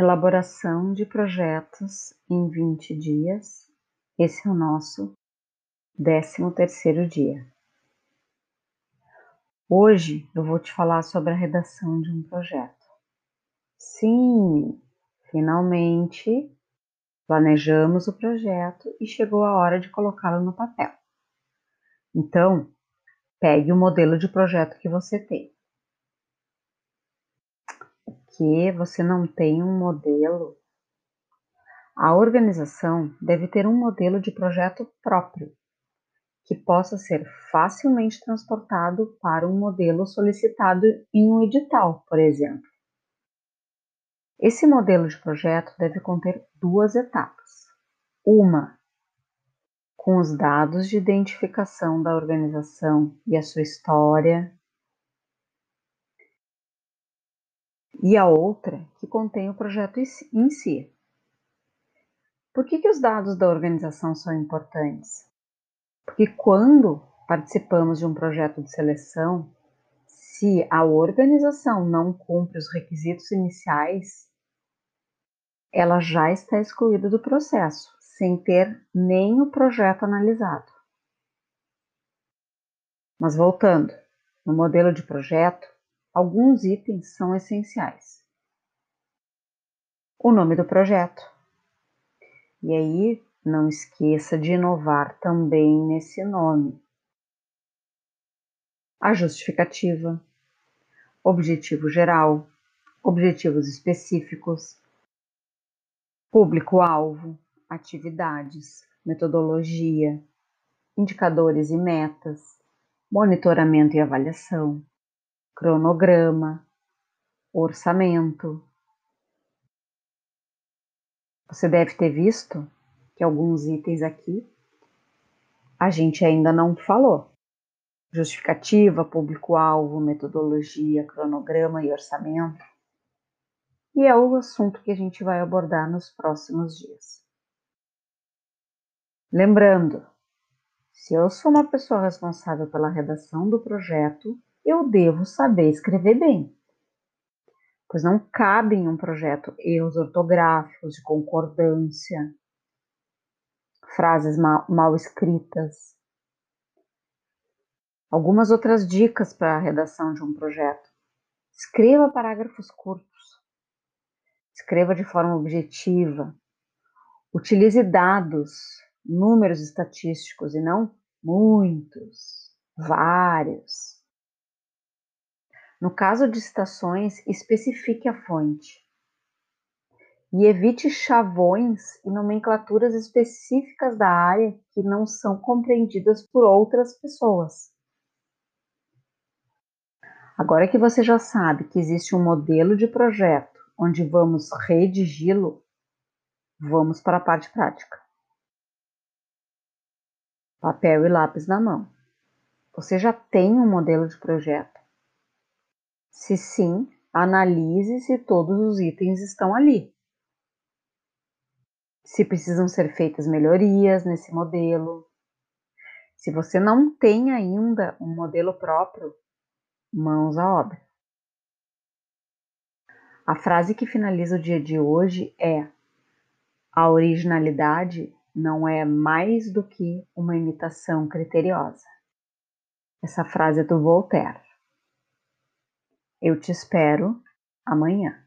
Elaboração de projetos em 20 dias. Esse é o nosso 13 terceiro dia. Hoje eu vou te falar sobre a redação de um projeto. Sim, finalmente planejamos o projeto e chegou a hora de colocá-lo no papel. Então, pegue o modelo de projeto que você tem que você não tem um modelo, a organização deve ter um modelo de projeto próprio, que possa ser facilmente transportado para um modelo solicitado em um edital, por exemplo. Esse modelo de projeto deve conter duas etapas. Uma, com os dados de identificação da organização e a sua história, e a outra que contém o projeto em si. Por que, que os dados da organização são importantes? Porque quando participamos de um projeto de seleção, se a organização não cumpre os requisitos iniciais, ela já está excluída do processo, sem ter nem o projeto analisado. Mas voltando, no modelo de projeto, alguns itens são essenciais. O nome do projeto. E aí, não esqueça de inovar também nesse nome. A justificativa, objetivo geral, objetivos específicos, público-alvo, atividades, metodologia, indicadores e metas, monitoramento e avaliação, cronograma, orçamento. Você deve ter visto que alguns itens aqui a gente ainda não falou. Justificativa, público-alvo, metodologia, cronograma e orçamento. E é o assunto que a gente vai abordar nos próximos dias. Lembrando, se eu sou uma pessoa responsável pela redação do projeto, eu devo saber escrever bem, pois não cabe em um projeto erros ortográficos, de concordância, frases mal, mal escritas. Algumas outras dicas para a redação de um projeto. Escreva parágrafos curtos. Escreva de forma objetiva. Utilize dados, números estatísticos e não muitos, vários. No caso de citações, especifique a fonte. E evite chavões e nomenclaturas específicas da área que não são compreendidas por outras pessoas. Agora que você já sabe que existe um modelo de projeto onde vamos redigi-lo, vamos para a parte prática. Papel e lápis na mão. Você já tem um modelo de projeto se sim, analise se todos os itens estão ali. Se precisam ser feitas melhorias nesse modelo. Se você não tem ainda um modelo próprio, mãos à obra. A frase que finaliza o dia de hoje é: a originalidade não é mais do que uma imitação criteriosa. Essa frase é do Voltaire. Eu te espero amanhã.